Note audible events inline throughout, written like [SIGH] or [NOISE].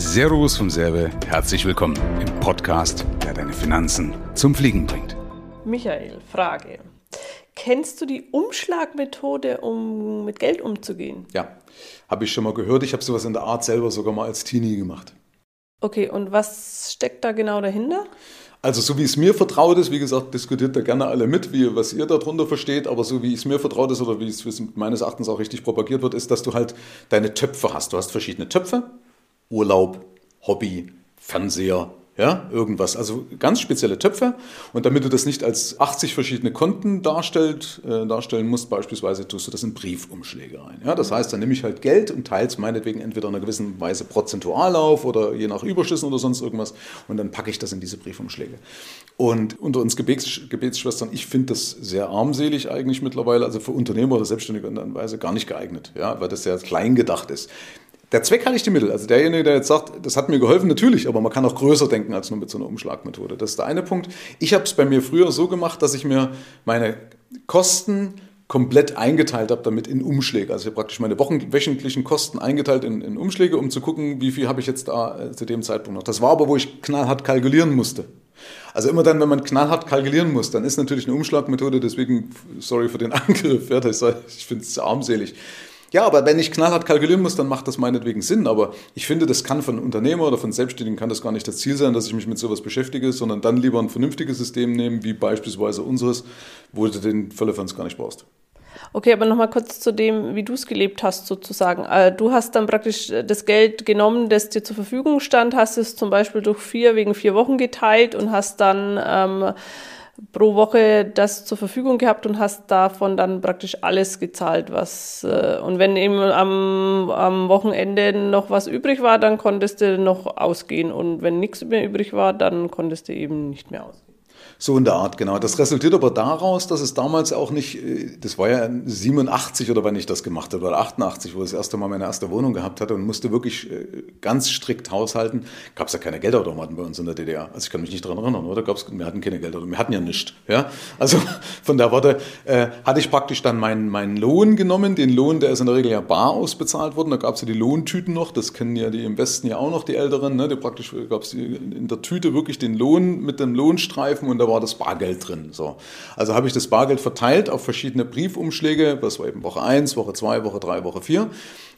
Servus vom Serve, herzlich willkommen im Podcast, der deine Finanzen zum Fliegen bringt. Michael, Frage. Kennst du die Umschlagmethode, um mit Geld umzugehen? Ja, habe ich schon mal gehört. Ich habe sowas in der Art selber sogar mal als Teenie gemacht. Okay, und was steckt da genau dahinter? Also so wie es mir vertraut ist, wie gesagt, diskutiert da gerne alle mit, wie, was ihr darunter versteht, aber so wie es mir vertraut ist oder wie es meines Erachtens auch richtig propagiert wird, ist, dass du halt deine Töpfe hast. Du hast verschiedene Töpfe, Urlaub, Hobby, Fernseher, ja, irgendwas. Also ganz spezielle Töpfe. Und damit du das nicht als 80 verschiedene Konten darstellt, äh, darstellen musst, beispielsweise tust du das in Briefumschläge rein. Ja, das heißt, dann nehme ich halt Geld und teile es meinetwegen entweder in einer gewissen Weise prozentual auf oder je nach Überschüssen oder sonst irgendwas. Und dann packe ich das in diese Briefumschläge. Und unter uns Gebets, Gebetsschwestern, ich finde das sehr armselig eigentlich mittlerweile, also für Unternehmer oder Selbstständige in der Weise gar nicht geeignet, ja, weil das sehr klein gedacht ist. Der Zweck heiligt die Mittel. Also derjenige, der jetzt sagt, das hat mir geholfen, natürlich, aber man kann auch größer denken als nur mit so einer Umschlagmethode. Das ist der eine Punkt. Ich habe es bei mir früher so gemacht, dass ich mir meine Kosten komplett eingeteilt habe damit in Umschläge. Also ich habe praktisch meine wochenwöchentlichen Kosten eingeteilt in, in, Umschläge, um zu gucken, wie viel habe ich jetzt da äh, zu dem Zeitpunkt noch. Das war aber, wo ich knallhart kalkulieren musste. Also immer dann, wenn man knallhart kalkulieren muss, dann ist natürlich eine Umschlagmethode, deswegen, sorry für den [LAUGHS] Angriff, ja, das, ich finde es armselig. Ja, aber wenn ich knallhart kalkulieren muss, dann macht das meinetwegen Sinn. Aber ich finde, das kann von Unternehmer oder von Selbstständigen kann das gar nicht das Ziel sein, dass ich mich mit sowas beschäftige, sondern dann lieber ein vernünftiges System nehmen, wie beispielsweise unseres, wo du den Völlefanz gar nicht brauchst. Okay, aber nochmal kurz zu dem, wie du es gelebt hast, sozusagen. Äh, du hast dann praktisch das Geld genommen, das dir zur Verfügung stand, hast es zum Beispiel durch vier wegen vier Wochen geteilt und hast dann ähm, pro Woche das zur Verfügung gehabt und hast davon dann praktisch alles gezahlt, was äh, und wenn eben am, am Wochenende noch was übrig war, dann konntest du noch ausgehen und wenn nichts mehr übrig war, dann konntest du eben nicht mehr ausgehen. So in der Art, genau. Das resultiert aber daraus, dass es damals auch nicht, äh, das war ja 87 oder wann ich das gemacht habe, oder 88, wo ich das erste Mal meine erste Wohnung gehabt hatte und musste wirklich äh, ganz strikt haushalten. Gab es ja keine Geldautomaten bei uns in der DDR. Also ich kann mich nicht daran erinnern, oder? Gab's, wir hatten keine Geldautomaten, wir hatten ja nichts. Ja? Also [LAUGHS] von der Worte äh, hatte ich praktisch dann meinen, meinen Lohn genommen. Den Lohn, der ist in der Regel ja bar ausbezahlt worden. Da gab es ja die Lohntüten noch, das kennen ja die im Westen ja auch noch, die Älteren. Ne? Die praktisch gab es in der Tüte wirklich den Lohn mit dem Lohnstreifen und da war das Bargeld drin. So. Also habe ich das Bargeld verteilt auf verschiedene Briefumschläge, das war eben Woche 1, Woche 2, Woche 3, Woche 4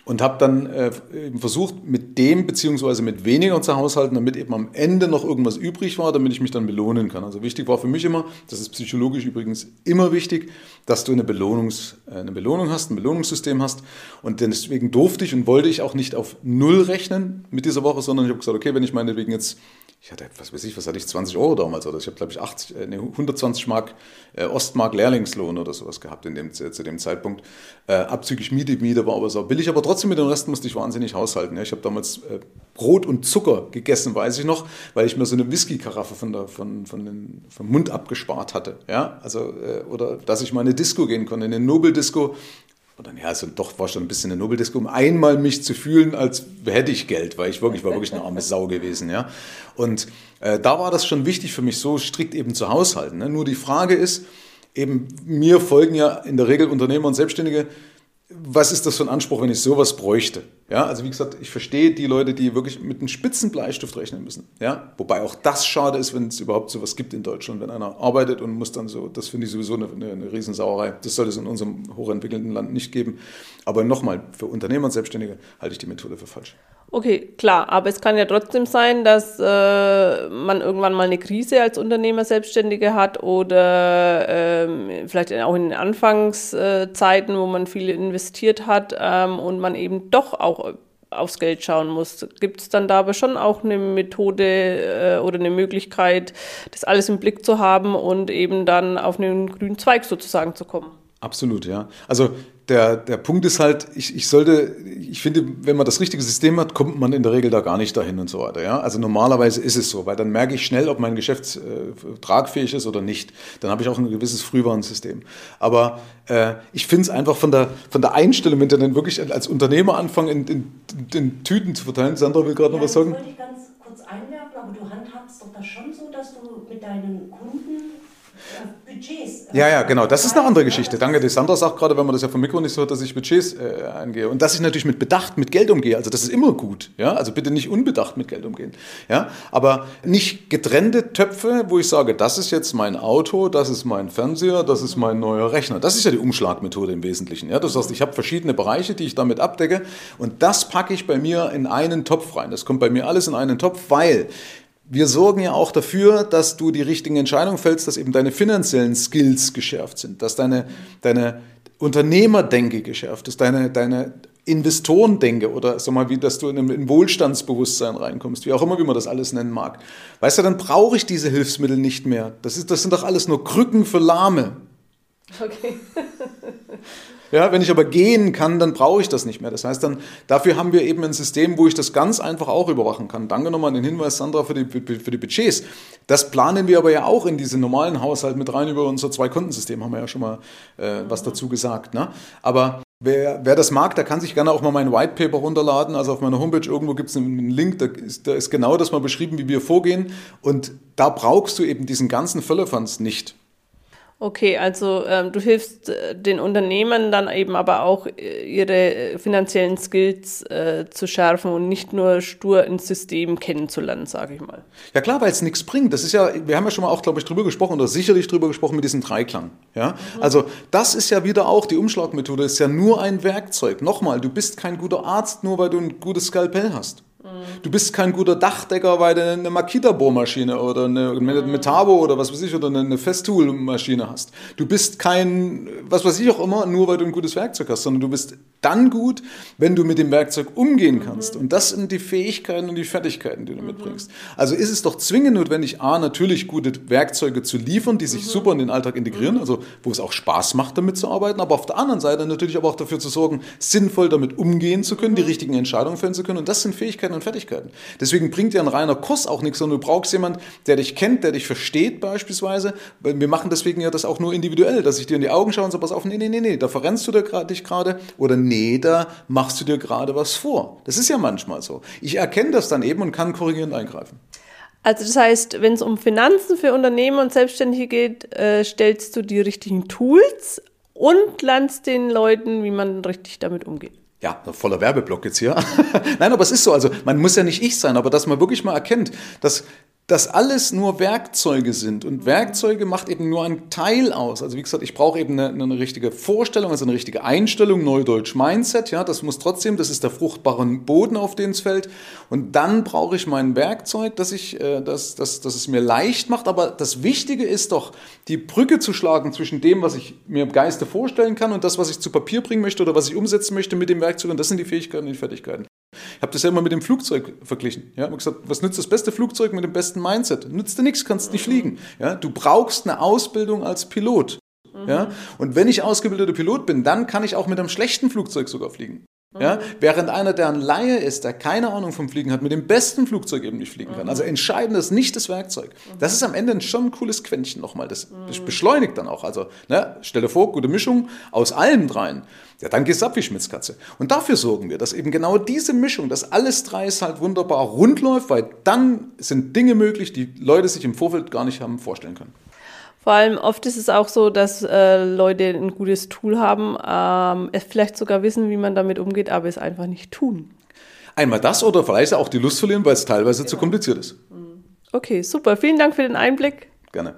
und habe dann äh, versucht, mit dem beziehungsweise mit weniger zu haushalten, damit eben am Ende noch irgendwas übrig war, damit ich mich dann belohnen kann. Also wichtig war für mich immer, das ist psychologisch übrigens immer wichtig, dass du eine, Belohnungs, äh, eine Belohnung hast, ein Belohnungssystem hast. Und deswegen durfte ich und wollte ich auch nicht auf Null rechnen mit dieser Woche, sondern ich habe gesagt, okay, wenn ich meinetwegen jetzt ich hatte, was weiß ich, was hatte ich, 20 Euro damals oder ich habe, glaube ich, 80, äh, nee, 120 Mark äh, Ostmark Lehrlingslohn oder sowas gehabt in dem, zu, dem Zeitpunkt. Äh, abzüglich Miete, Miete war aber so billig, aber trotzdem mit dem Rest musste ich wahnsinnig haushalten. Ja. Ich habe damals äh, Brot und Zucker gegessen, weiß ich noch, weil ich mir so eine Whisky-Karaffe von von, von vom Mund abgespart hatte. Ja. Also, äh, oder dass ich mal in eine Disco gehen konnte, in eine Nobel-Disco oder ja, also doch war schon ein bisschen eine Nobeldisco, um einmal mich zu fühlen, als hätte ich Geld, weil ich wirklich war wirklich eine arme Sau gewesen, ja. Und äh, da war das schon wichtig für mich, so strikt eben zu haushalten. Ne? Nur die Frage ist, eben mir folgen ja in der Regel Unternehmer und Selbstständige, was ist das für ein Anspruch, wenn ich sowas bräuchte? Ja, also wie gesagt, ich verstehe die Leute, die wirklich mit einem spitzen Bleistift rechnen müssen. Ja, wobei auch das schade ist, wenn es überhaupt sowas gibt in Deutschland, wenn einer arbeitet und muss dann so, das finde ich sowieso eine, eine, eine Riesensauerei. Das soll es in unserem hochentwickelten Land nicht geben. Aber nochmal, für Unternehmer und Selbstständige halte ich die Methode für falsch. Okay, klar, aber es kann ja trotzdem sein, dass äh, man irgendwann mal eine Krise als Unternehmer, Selbstständige hat oder ähm, vielleicht auch in den Anfangszeiten, wo man viel investiert hat ähm, und man eben doch auch aufs Geld schauen muss. Gibt es dann da aber schon auch eine Methode äh, oder eine Möglichkeit, das alles im Blick zu haben und eben dann auf einen grünen Zweig sozusagen zu kommen? Absolut, ja. Also der, der Punkt ist halt, ich, ich sollte, ich finde, wenn man das richtige System hat, kommt man in der Regel da gar nicht dahin und so weiter. Ja? Also normalerweise ist es so, weil dann merke ich schnell, ob mein Geschäft äh, tragfähig ist oder nicht. Dann habe ich auch ein gewisses Frühwarnsystem. Aber äh, ich finde es einfach von der, von der Einstellung, wenn du dann wirklich als Unternehmer anfangen, in, in, in Tüten zu verteilen. Sandra will gerade ja, noch was sagen. Das wollte ich ganz kurz einwerfen, aber du handhabst doch das schon so, dass du mit deinen Kunden Budgets Ja, ja, genau. Das ist eine andere Geschichte. Danke. Die Sandra sagt gerade, wenn man das ja vom Mikro nicht so hört, dass ich Budgets äh. Und dass ich natürlich mit Bedacht mit Geld umgehe. Also das ist immer gut. Ja? Also bitte nicht unbedacht mit Geld umgehen. Ja? Aber nicht getrennte Töpfe, wo ich sage, das ist jetzt mein Auto, das ist mein Fernseher, das ist mein neuer Rechner. Das ist ja die Umschlagmethode im Wesentlichen. Ja? Das heißt, ich habe verschiedene Bereiche, die ich damit abdecke. Und das packe ich bei mir in einen Topf rein. Das kommt bei mir alles in einen Topf, weil wir sorgen ja auch dafür, dass du die richtigen Entscheidungen fällst, dass eben deine finanziellen Skills geschärft sind, dass deine, deine Unternehmerdenke geschärft ist, deine, deine Investorendenke oder sag mal, wie dass du in ein Wohlstandsbewusstsein reinkommst, wie auch immer, wie man das alles nennen mag. Weißt du, dann brauche ich diese Hilfsmittel nicht mehr. Das, ist, das sind doch alles nur Krücken für Lahme. Okay. [LAUGHS] Ja, wenn ich aber gehen kann, dann brauche ich das nicht mehr. Das heißt dann, dafür haben wir eben ein System, wo ich das ganz einfach auch überwachen kann. Danke nochmal an den Hinweis, Sandra, für die, für die Budgets. Das planen wir aber ja auch in diese normalen Haushalt mit rein über unser Zwei-Konten-System, haben wir ja schon mal äh, was dazu gesagt. Ne? Aber Wer, wer, das mag, der kann sich gerne auch mal mein White Paper runterladen. Also auf meiner Homepage irgendwo gibt es einen Link, da ist, da ist genau das mal beschrieben, wie wir vorgehen. Und da brauchst du eben diesen ganzen Völlerfanz nicht. Okay, also ähm, du hilfst äh, den Unternehmen dann eben aber auch äh, ihre äh, finanziellen Skills äh, zu schärfen und nicht nur stur ins System kennenzulernen, sage ich mal. Ja klar, weil es nichts bringt. Das ist ja, wir haben ja schon mal auch, glaube ich, drüber gesprochen oder sicherlich drüber gesprochen mit diesem Dreiklang. Ja? Mhm. Also das ist ja wieder auch, die Umschlagmethode ist ja nur ein Werkzeug. Nochmal, du bist kein guter Arzt, nur weil du ein gutes Skalpell hast. Du bist kein guter Dachdecker, weil du eine Makita-Bohrmaschine oder eine Metabo oder was weiß ich oder eine Festool-Maschine hast. Du bist kein, was weiß ich auch immer, nur weil du ein gutes Werkzeug hast, sondern du bist dann gut, wenn du mit dem Werkzeug umgehen kannst. Und das sind die Fähigkeiten und die Fertigkeiten, die du mitbringst. Also ist es doch zwingend notwendig, A, natürlich gute Werkzeuge zu liefern, die sich super in den Alltag integrieren, also wo es auch Spaß macht, damit zu arbeiten, aber auf der anderen Seite natürlich aber auch dafür zu sorgen, sinnvoll damit umgehen zu können, die richtigen Entscheidungen fällen zu können. Und das sind Fähigkeiten, Fähigkeiten und Fertigkeiten. Deswegen bringt dir ein reiner Kurs auch nichts, sondern du brauchst jemanden, der dich kennt, der dich versteht beispielsweise. Wir machen deswegen ja das auch nur individuell, dass ich dir in die Augen schaue und so, pass auf, nee, nee, nee, nee, da verrennst du dich gerade oder nee, da machst du dir gerade was vor. Das ist ja manchmal so. Ich erkenne das dann eben und kann korrigierend eingreifen. Also das heißt, wenn es um Finanzen für Unternehmen und Selbstständige geht, äh, stellst du die richtigen Tools und lernst den Leuten, wie man richtig damit umgeht ja, voller Werbeblock jetzt hier. [LAUGHS] Nein, aber es ist so. Also man muss ja nicht ich sein, aber dass man wirklich mal erkennt, dass dass alles nur Werkzeuge sind. Und Werkzeuge macht eben nur einen Teil aus. Also wie gesagt, ich brauche eben eine, eine, richtige Vorstellung, also eine richtige Einstellung, Neudeutsch Mindset. Ja, das muss trotzdem, das ist der fruchtbare Boden, auf den es fällt. Und dann brauche ich mein Werkzeug, dass, ich, äh, dass, dass, dass es mir leicht macht. Aber das Wichtige ist doch, die Brücke zu schlagen zwischen dem, was ich mir im Geiste vorstellen kann und das, was ich zu Papier bringen möchte oder was ich umsetzen möchte mit dem Werkzeug. Und das sind die Fähigkeiten und die Fertigkeiten. Ich habe das ja immer mit dem Flugzeug verglichen. Ja, ich gesagt, was nützt das beste Flugzeug mit dem besten Mindset? Nützt dir nichts, kannst nicht fliegen. Ja, du brauchst eine Ausbildung als Pilot. Ja, und wenn ich ausgebildeter Pilot bin, dann kann ich auch mit einem schlechten Flugzeug sogar fliegen. Ja, mhm. während einer, der ein Laie ist, der keine Ahnung vom Fliegen hat, mit dem besten Flugzeug eben nicht fliegen kann. Also mhm. entscheidend ist nicht das Werkzeug. Das ist am Ende schon ein cooles Quäntchen nochmal. Das, das mhm. beschleunigt dann auch. Also ne, stell dir vor, gute Mischung aus allem dreien. Ja, dann geht's ab wie Schmitzkatze. Und dafür sorgen wir, dass eben genau diese Mischung, dass alles drei halt wunderbar rund läuft, weil dann sind Dinge möglich, die Leute sich im Vorfeld gar nicht haben vorstellen können. Vor allem oft ist es auch so, dass äh, Leute ein gutes Tool haben, ähm, es vielleicht sogar wissen, wie man damit umgeht, aber es einfach nicht tun. Einmal das oder vielleicht auch die Lust verlieren, weil es teilweise genau. zu kompliziert ist. Okay, super. Vielen Dank für den Einblick. Gerne.